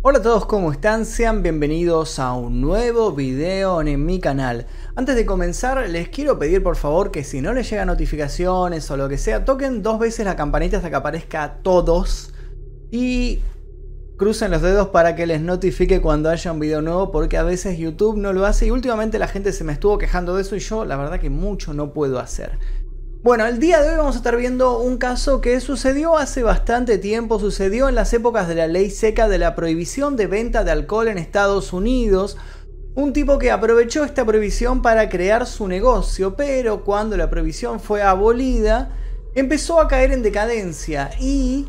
Hola a todos, ¿cómo están? Sean bienvenidos a un nuevo video en mi canal. Antes de comenzar, les quiero pedir por favor que si no les llegan notificaciones o lo que sea, toquen dos veces la campanita hasta que aparezca todos y crucen los dedos para que les notifique cuando haya un video nuevo porque a veces YouTube no lo hace y últimamente la gente se me estuvo quejando de eso y yo la verdad que mucho no puedo hacer. Bueno, el día de hoy vamos a estar viendo un caso que sucedió hace bastante tiempo, sucedió en las épocas de la ley seca de la prohibición de venta de alcohol en Estados Unidos. Un tipo que aprovechó esta prohibición para crear su negocio, pero cuando la prohibición fue abolida, empezó a caer en decadencia y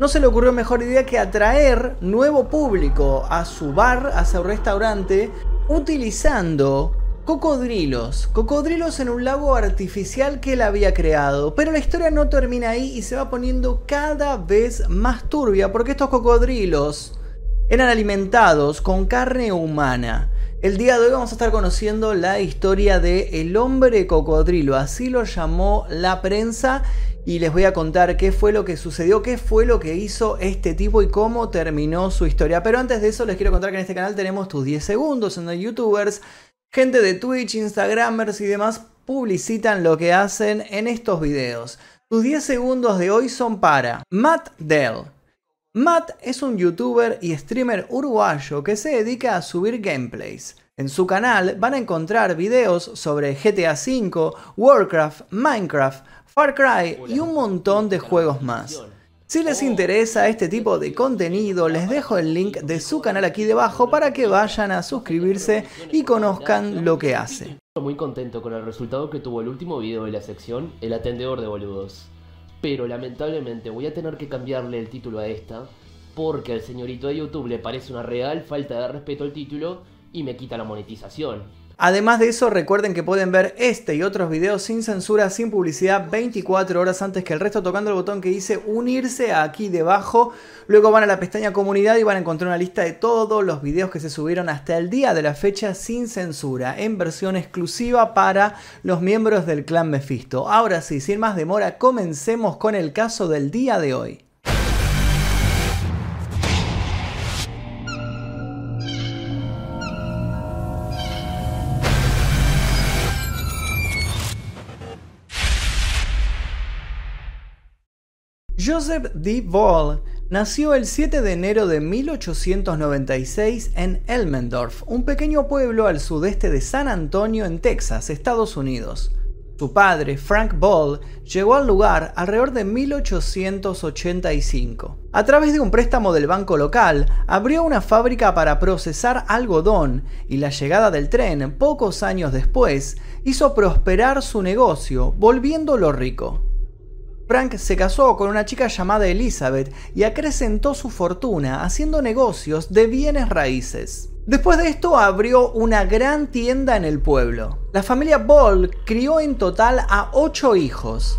no se le ocurrió mejor idea que atraer nuevo público a su bar, a su restaurante, utilizando Cocodrilos. Cocodrilos en un lago artificial que él había creado. Pero la historia no termina ahí y se va poniendo cada vez más turbia porque estos cocodrilos eran alimentados con carne humana. El día de hoy vamos a estar conociendo la historia de el hombre cocodrilo, así lo llamó la prensa y les voy a contar qué fue lo que sucedió, qué fue lo que hizo este tipo y cómo terminó su historia. Pero antes de eso les quiero contar que en este canal tenemos tus 10 segundos en los youtubers Gente de Twitch, Instagramers y demás publicitan lo que hacen en estos videos. Tus 10 segundos de hoy son para Matt Dell. Matt es un youtuber y streamer uruguayo que se dedica a subir gameplays. En su canal van a encontrar videos sobre GTA V, Warcraft, Minecraft, Far Cry y un montón de juegos más. Si les interesa este tipo de contenido, les dejo el link de su canal aquí debajo para que vayan a suscribirse y conozcan lo que hace. Estoy muy contento con el resultado que tuvo el último video de la sección El atendedor de boludos. Pero lamentablemente voy a tener que cambiarle el título a esta porque al señorito de YouTube le parece una real falta de respeto al título y me quita la monetización. Además de eso, recuerden que pueden ver este y otros videos sin censura, sin publicidad, 24 horas antes que el resto, tocando el botón que dice unirse aquí debajo. Luego van a la pestaña comunidad y van a encontrar una lista de todos los videos que se subieron hasta el día de la fecha sin censura, en versión exclusiva para los miembros del clan Mephisto. Ahora sí, sin más demora, comencemos con el caso del día de hoy. Joseph D. Ball nació el 7 de enero de 1896 en Elmendorf, un pequeño pueblo al sudeste de San Antonio en Texas, Estados Unidos. Su padre, Frank Ball, llegó al lugar alrededor de 1885. A través de un préstamo del banco local, abrió una fábrica para procesar algodón y la llegada del tren, pocos años después, hizo prosperar su negocio, volviéndolo rico. Frank se casó con una chica llamada Elizabeth y acrecentó su fortuna haciendo negocios de bienes raíces. Después de esto abrió una gran tienda en el pueblo. La familia Ball crió en total a ocho hijos.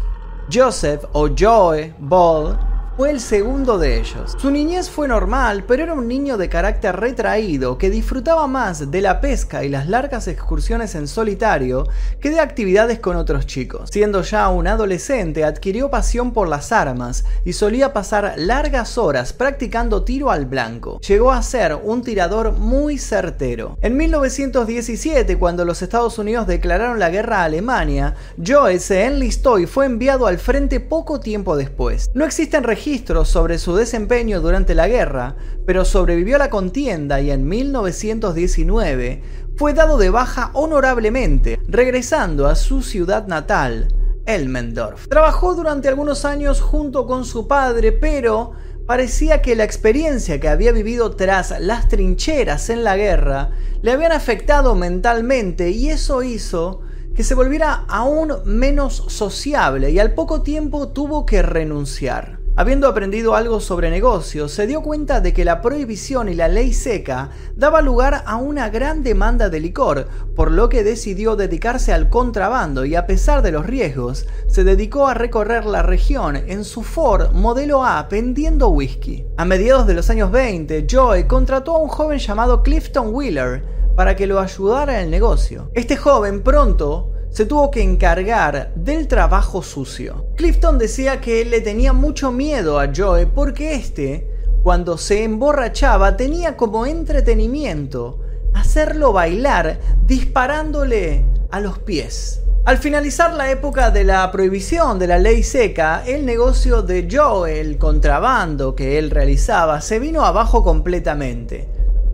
Joseph o Joe Ball fue el segundo de ellos. Su niñez fue normal, pero era un niño de carácter retraído que disfrutaba más de la pesca y las largas excursiones en solitario que de actividades con otros chicos. Siendo ya un adolescente, adquirió pasión por las armas y solía pasar largas horas practicando tiro al blanco. Llegó a ser un tirador muy certero. En 1917, cuando los Estados Unidos declararon la guerra a Alemania, Joe se enlistó y fue enviado al frente poco tiempo después. No existen registros sobre su desempeño durante la guerra, pero sobrevivió a la contienda y en 1919 fue dado de baja honorablemente, regresando a su ciudad natal, Elmendorf. Trabajó durante algunos años junto con su padre, pero parecía que la experiencia que había vivido tras las trincheras en la guerra le habían afectado mentalmente y eso hizo que se volviera aún menos sociable y al poco tiempo tuvo que renunciar. Habiendo aprendido algo sobre negocios, se dio cuenta de que la prohibición y la ley seca daba lugar a una gran demanda de licor, por lo que decidió dedicarse al contrabando y a pesar de los riesgos, se dedicó a recorrer la región en su Ford modelo A vendiendo whisky. A mediados de los años 20, Joy contrató a un joven llamado Clifton Wheeler para que lo ayudara en el negocio. Este joven pronto se tuvo que encargar del trabajo sucio. Clifton decía que le tenía mucho miedo a Joe porque este Cuando se emborrachaba tenía como entretenimiento hacerlo bailar disparándole a los pies. Al finalizar la época de la prohibición de la ley seca, el negocio de Joe, el contrabando que él realizaba, se vino abajo completamente.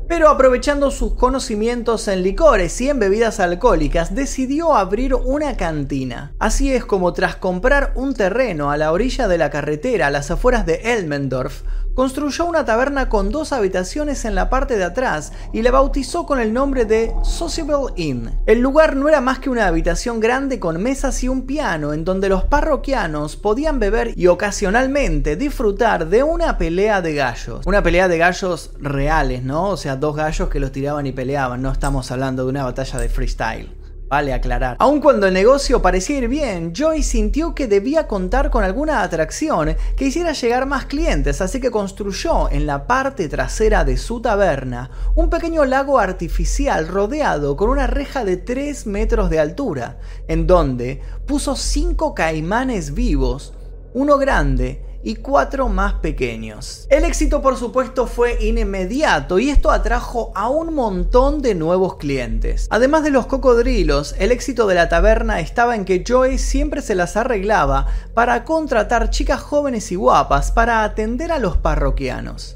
Pero aprovechando sus conocimientos en licores y en bebidas alcohólicas, decidió abrir una cantina. Así es como tras comprar un terreno a la orilla de la carretera a las afueras de Elmendorf, construyó una taberna con dos habitaciones en la parte de atrás y la bautizó con el nombre de Sociable Inn. El lugar no era más que una habitación grande con mesas y un piano en donde los parroquianos podían beber y ocasionalmente disfrutar de una pelea de gallos. Una pelea de gallos reales, ¿no? O sea, dos gallos que los tiraban y peleaban, no estamos hablando de una batalla de freestyle. Vale aclarar. Aun cuando el negocio parecía ir bien, Joy sintió que debía contar con alguna atracción que hiciera llegar más clientes, así que construyó en la parte trasera de su taberna un pequeño lago artificial rodeado con una reja de 3 metros de altura, en donde puso 5 caimanes vivos, uno grande y cuatro más pequeños. El éxito por supuesto fue inmediato y esto atrajo a un montón de nuevos clientes. Además de los cocodrilos, el éxito de la taberna estaba en que Joey siempre se las arreglaba para contratar chicas jóvenes y guapas para atender a los parroquianos.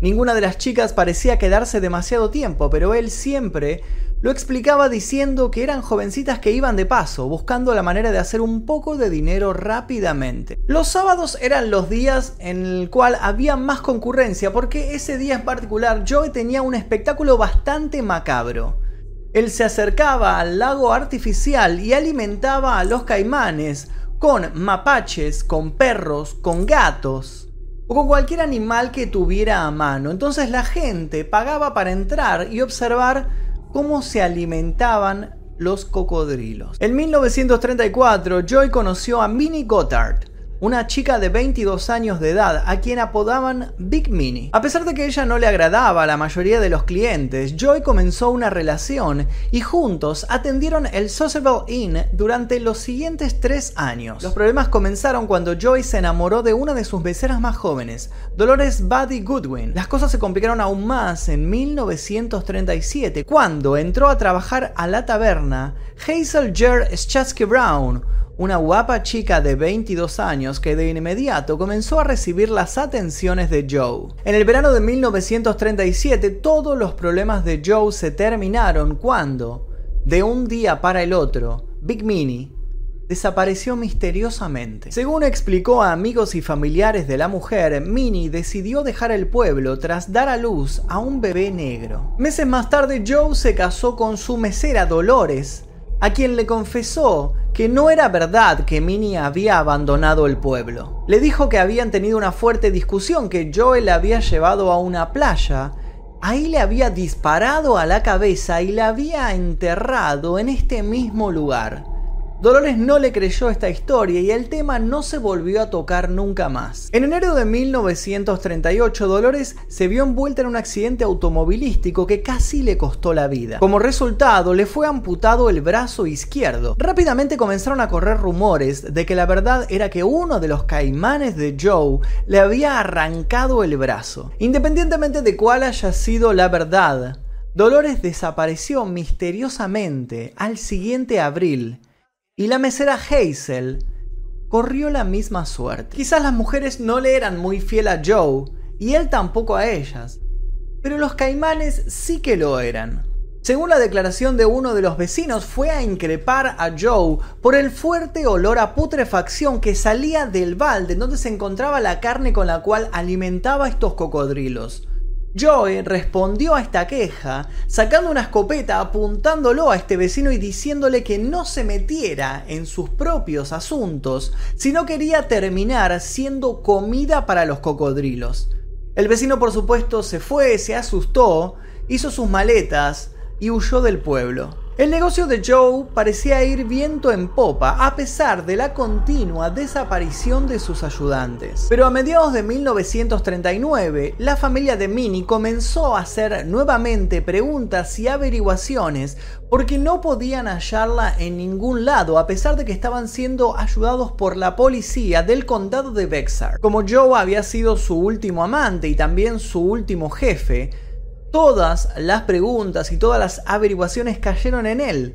Ninguna de las chicas parecía quedarse demasiado tiempo, pero él siempre lo explicaba diciendo que eran jovencitas que iban de paso, buscando la manera de hacer un poco de dinero rápidamente. Los sábados eran los días en el cual había más concurrencia, porque ese día en particular Joey tenía un espectáculo bastante macabro. Él se acercaba al lago artificial y alimentaba a los caimanes con mapaches, con perros, con gatos o con cualquier animal que tuviera a mano. Entonces la gente pagaba para entrar y observar cómo se alimentaban los cocodrilos. En 1934, Joy conoció a Minnie Gotthard, una chica de 22 años de edad a quien apodaban Big Minnie. A pesar de que ella no le agradaba a la mayoría de los clientes, Joy comenzó una relación y juntos atendieron el Sociable Inn durante los siguientes tres años. Los problemas comenzaron cuando Joy se enamoró de una de sus beceras más jóvenes, Dolores Buddy Goodwin. Las cosas se complicaron aún más en 1937, cuando entró a trabajar a la taberna Hazel Jer Schatzky Brown, una guapa chica de 22 años que de inmediato comenzó a recibir las atenciones de Joe. En el verano de 1937 todos los problemas de Joe se terminaron cuando, de un día para el otro, Big Minnie desapareció misteriosamente. Según explicó a amigos y familiares de la mujer, Minnie decidió dejar el pueblo tras dar a luz a un bebé negro. Meses más tarde Joe se casó con su mesera Dolores, a quien le confesó que no era verdad que Minnie había abandonado el pueblo. Le dijo que habían tenido una fuerte discusión, que Joel la había llevado a una playa, ahí le había disparado a la cabeza y la había enterrado en este mismo lugar. Dolores no le creyó esta historia y el tema no se volvió a tocar nunca más. En enero de 1938, Dolores se vio envuelta en un accidente automovilístico que casi le costó la vida. Como resultado, le fue amputado el brazo izquierdo. Rápidamente comenzaron a correr rumores de que la verdad era que uno de los caimanes de Joe le había arrancado el brazo. Independientemente de cuál haya sido la verdad, Dolores desapareció misteriosamente al siguiente abril y la mesera Hazel corrió la misma suerte. Quizás las mujeres no le eran muy fiel a Joe y él tampoco a ellas, pero los caimanes sí que lo eran. Según la declaración de uno de los vecinos, fue a increpar a Joe por el fuerte olor a putrefacción que salía del balde donde se encontraba la carne con la cual alimentaba estos cocodrilos. Joey respondió a esta queja sacando una escopeta apuntándolo a este vecino y diciéndole que no se metiera en sus propios asuntos si no quería terminar siendo comida para los cocodrilos. El vecino por supuesto se fue, se asustó, hizo sus maletas y huyó del pueblo. El negocio de Joe parecía ir viento en popa a pesar de la continua desaparición de sus ayudantes. Pero a mediados de 1939, la familia de Minnie comenzó a hacer nuevamente preguntas y averiguaciones porque no podían hallarla en ningún lado a pesar de que estaban siendo ayudados por la policía del condado de Bexar. Como Joe había sido su último amante y también su último jefe, Todas las preguntas y todas las averiguaciones cayeron en él,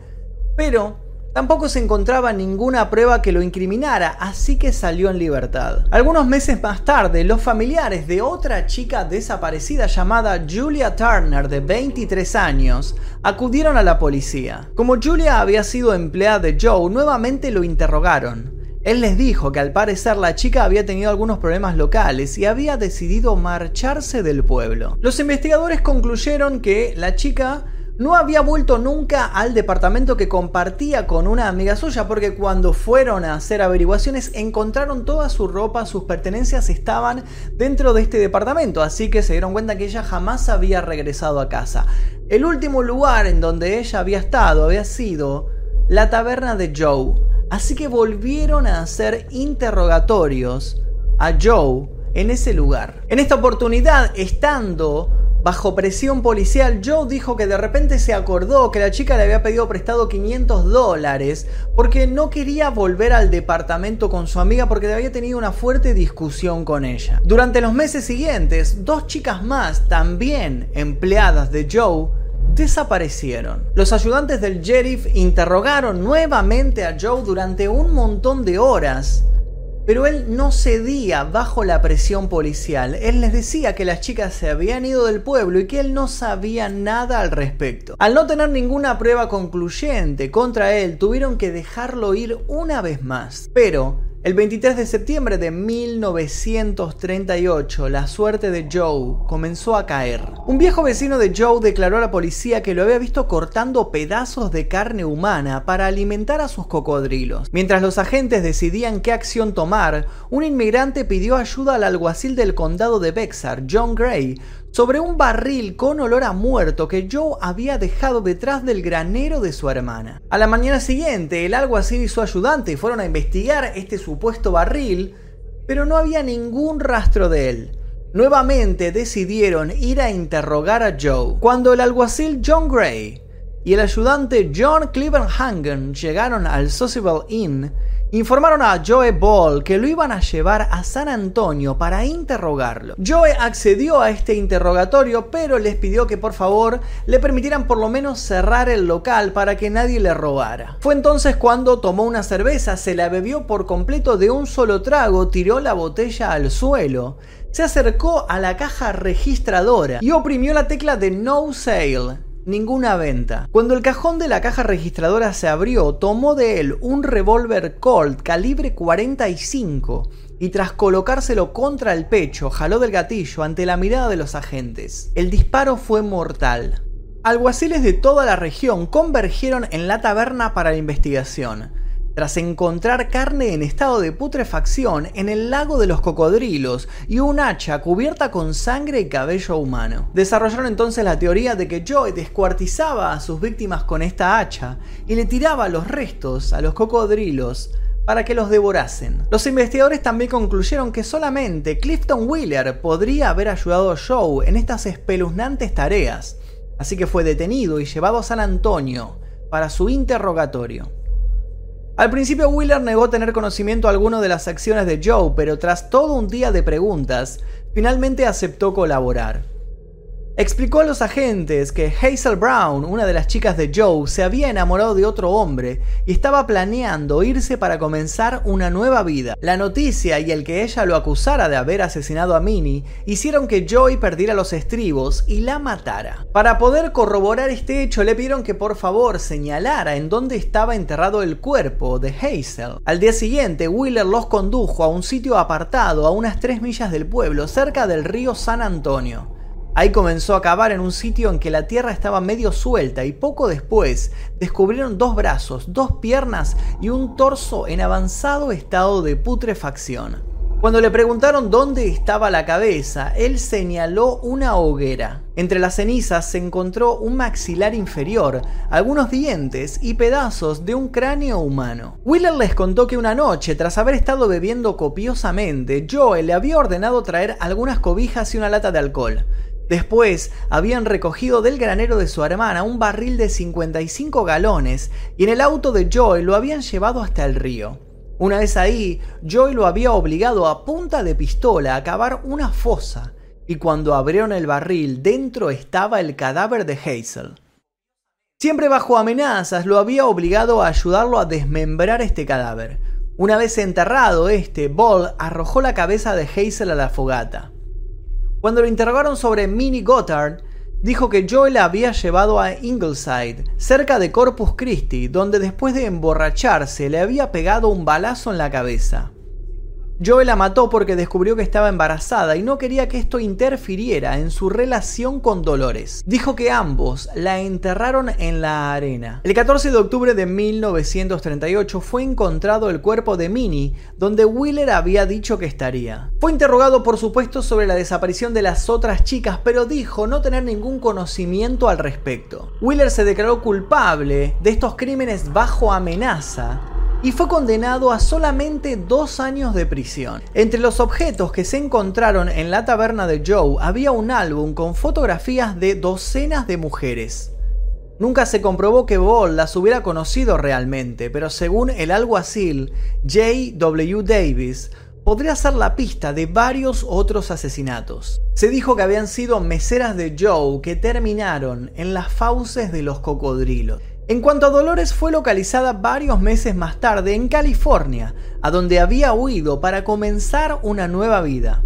pero tampoco se encontraba ninguna prueba que lo incriminara, así que salió en libertad. Algunos meses más tarde, los familiares de otra chica desaparecida llamada Julia Turner, de 23 años, acudieron a la policía. Como Julia había sido empleada de Joe, nuevamente lo interrogaron. Él les dijo que al parecer la chica había tenido algunos problemas locales y había decidido marcharse del pueblo. Los investigadores concluyeron que la chica no había vuelto nunca al departamento que compartía con una amiga suya porque cuando fueron a hacer averiguaciones encontraron toda su ropa, sus pertenencias estaban dentro de este departamento, así que se dieron cuenta que ella jamás había regresado a casa. El último lugar en donde ella había estado había sido la taberna de Joe. Así que volvieron a hacer interrogatorios a Joe en ese lugar. En esta oportunidad, estando bajo presión policial, Joe dijo que de repente se acordó que la chica le había pedido prestado 500 dólares porque no quería volver al departamento con su amiga porque había tenido una fuerte discusión con ella. Durante los meses siguientes, dos chicas más, también empleadas de Joe, desaparecieron. Los ayudantes del sheriff interrogaron nuevamente a Joe durante un montón de horas, pero él no cedía bajo la presión policial. Él les decía que las chicas se habían ido del pueblo y que él no sabía nada al respecto. Al no tener ninguna prueba concluyente contra él, tuvieron que dejarlo ir una vez más. Pero el 23 de septiembre de 1938, la suerte de Joe comenzó a caer. Un viejo vecino de Joe declaró a la policía que lo había visto cortando pedazos de carne humana para alimentar a sus cocodrilos. Mientras los agentes decidían qué acción tomar, un inmigrante pidió ayuda al alguacil del condado de Bexar, John Gray, sobre un barril con olor a muerto que Joe había dejado detrás del granero de su hermana. A la mañana siguiente, el alguacil y su ayudante fueron a investigar este supuesto barril, pero no había ningún rastro de él. Nuevamente decidieron ir a interrogar a Joe. Cuando el alguacil John Gray y el ayudante John Cleveland llegaron al Sociable Inn, informaron a Joe Ball que lo iban a llevar a San Antonio para interrogarlo. Joe accedió a este interrogatorio, pero les pidió que por favor le permitieran por lo menos cerrar el local para que nadie le robara. Fue entonces cuando tomó una cerveza, se la bebió por completo de un solo trago, tiró la botella al suelo, se acercó a la caja registradora y oprimió la tecla de No Sale ninguna venta. Cuando el cajón de la caja registradora se abrió, tomó de él un revólver Colt calibre 45 y tras colocárselo contra el pecho, jaló del gatillo ante la mirada de los agentes. El disparo fue mortal. Alguaciles de toda la región convergieron en la taberna para la investigación tras encontrar carne en estado de putrefacción en el lago de los cocodrilos y un hacha cubierta con sangre y cabello humano. Desarrollaron entonces la teoría de que Joy descuartizaba a sus víctimas con esta hacha y le tiraba los restos a los cocodrilos para que los devorasen. Los investigadores también concluyeron que solamente Clifton Wheeler podría haber ayudado a Joe en estas espeluznantes tareas, así que fue detenido y llevado a San Antonio para su interrogatorio. Al principio Wheeler negó tener conocimiento alguno de las acciones de Joe, pero tras todo un día de preguntas, finalmente aceptó colaborar. Explicó a los agentes que Hazel Brown, una de las chicas de Joe, se había enamorado de otro hombre y estaba planeando irse para comenzar una nueva vida. La noticia y el que ella lo acusara de haber asesinado a Minnie hicieron que Joey perdiera los estribos y la matara. Para poder corroborar este hecho le pidieron que por favor señalara en dónde estaba enterrado el cuerpo de Hazel. Al día siguiente, Wheeler los condujo a un sitio apartado a unas 3 millas del pueblo, cerca del río San Antonio. Ahí comenzó a cavar en un sitio en que la tierra estaba medio suelta y poco después descubrieron dos brazos, dos piernas y un torso en avanzado estado de putrefacción. Cuando le preguntaron dónde estaba la cabeza, él señaló una hoguera. Entre las cenizas se encontró un maxilar inferior, algunos dientes y pedazos de un cráneo humano. Wheeler les contó que una noche, tras haber estado bebiendo copiosamente, Joe le había ordenado traer algunas cobijas y una lata de alcohol. Después habían recogido del granero de su hermana un barril de 55 galones y en el auto de Joy lo habían llevado hasta el río. Una vez ahí, Joy lo había obligado a punta de pistola a cavar una fosa y cuando abrieron el barril dentro estaba el cadáver de Hazel. Siempre bajo amenazas lo había obligado a ayudarlo a desmembrar este cadáver. Una vez enterrado este, Ball arrojó la cabeza de Hazel a la fogata. Cuando lo interrogaron sobre Minnie Gothard, dijo que Joe la había llevado a Ingleside, cerca de Corpus Christi, donde después de emborracharse le había pegado un balazo en la cabeza. Joe la mató porque descubrió que estaba embarazada y no quería que esto interfiriera en su relación con Dolores. Dijo que ambos la enterraron en la arena. El 14 de octubre de 1938 fue encontrado el cuerpo de Minnie, donde Wheeler había dicho que estaría. Fue interrogado por supuesto sobre la desaparición de las otras chicas, pero dijo no tener ningún conocimiento al respecto. Wheeler se declaró culpable de estos crímenes bajo amenaza y fue condenado a solamente dos años de prisión. Entre los objetos que se encontraron en la taberna de Joe había un álbum con fotografías de docenas de mujeres. Nunca se comprobó que Ball las hubiera conocido realmente, pero según el alguacil J. W. Davis, podría ser la pista de varios otros asesinatos. Se dijo que habían sido meseras de Joe que terminaron en las fauces de los cocodrilos. En cuanto a Dolores, fue localizada varios meses más tarde en California, a donde había huido para comenzar una nueva vida.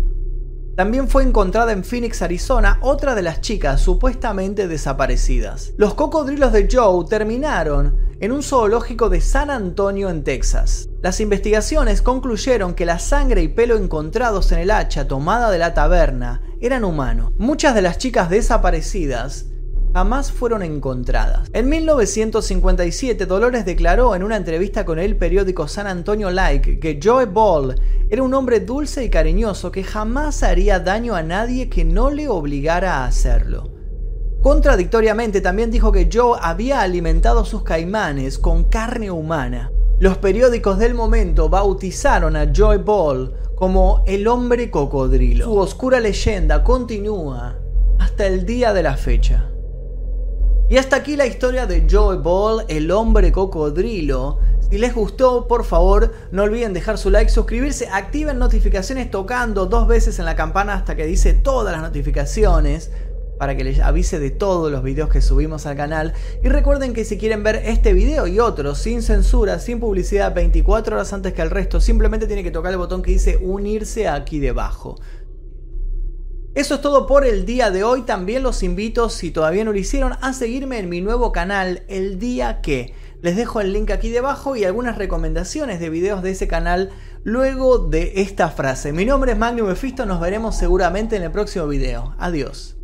También fue encontrada en Phoenix, Arizona, otra de las chicas supuestamente desaparecidas. Los cocodrilos de Joe terminaron en un zoológico de San Antonio, en Texas. Las investigaciones concluyeron que la sangre y pelo encontrados en el hacha tomada de la taberna eran humanos. Muchas de las chicas desaparecidas jamás fueron encontradas. En 1957, Dolores declaró en una entrevista con el periódico San Antonio Like que Joe Ball era un hombre dulce y cariñoso que jamás haría daño a nadie que no le obligara a hacerlo. Contradictoriamente también dijo que Joe había alimentado sus caimanes con carne humana. Los periódicos del momento bautizaron a Joe Ball como el hombre cocodrilo. Su oscura leyenda continúa hasta el día de la fecha. Y hasta aquí la historia de Joe Ball, el hombre cocodrilo. Si les gustó, por favor, no olviden dejar su like, suscribirse, activen notificaciones tocando dos veces en la campana hasta que dice todas las notificaciones para que les avise de todos los videos que subimos al canal. Y recuerden que si quieren ver este video y otros sin censura, sin publicidad, 24 horas antes que el resto, simplemente tienen que tocar el botón que dice unirse aquí debajo. Eso es todo por el día de hoy. También los invito, si todavía no lo hicieron, a seguirme en mi nuevo canal, El Día Que. Les dejo el link aquí debajo y algunas recomendaciones de videos de ese canal luego de esta frase. Mi nombre es Magnum Mephisto, nos veremos seguramente en el próximo video. Adiós.